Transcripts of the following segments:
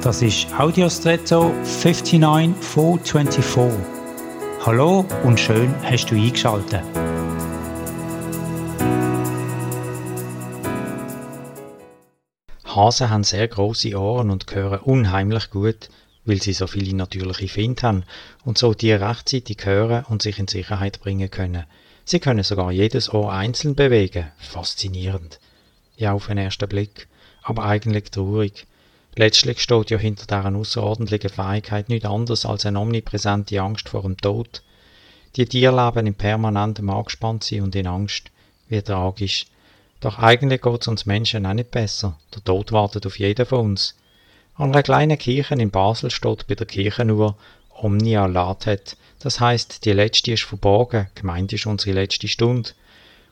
Das ist Audiostretto 59424. Hallo und schön hast du eingeschaltet. Hasen haben sehr große Ohren und hören unheimlich gut, weil sie so viele natürliche Finde haben und so die rechtzeitig hören und sich in Sicherheit bringen können. Sie können sogar jedes Ohr einzeln bewegen. Faszinierend. Ja, auf den ersten Blick. Aber eigentlich traurig. Letztlich steht ja hinter deren außerordentlichen Fähigkeit nichts anderes als eine omnipräsente Angst vor dem Tod. Die Tiere leben in permanentem Angespanntsein und in Angst. Wie tragisch. Doch eigentlich geht es uns Menschen auch nicht besser. Der Tod wartet auf jeden von uns. An einer kleinen Kirche in Basel steht bei der Kirchenuhr Omnia Latet. Das heißt, die letzte ist verborgen, gemeint ist unsere letzte Stunde.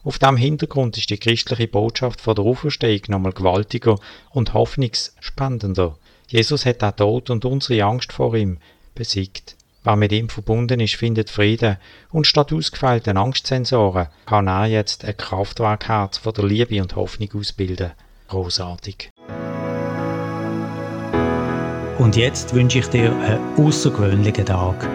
Auf dem Hintergrund ist die christliche Botschaft von der Auferstehung nochmal gewaltiger und hoffnungsspendender. Jesus hat auch Tod und unsere Angst vor ihm besiegt. Wer mit ihm verbunden ist, findet Frieden und statt ausgefeilten Angstsensoren kann er jetzt ein Kraftwerkherz von der Liebe und Hoffnung ausbilden. Großartig. Und jetzt wünsche ich dir einen außergewöhnlichen Tag.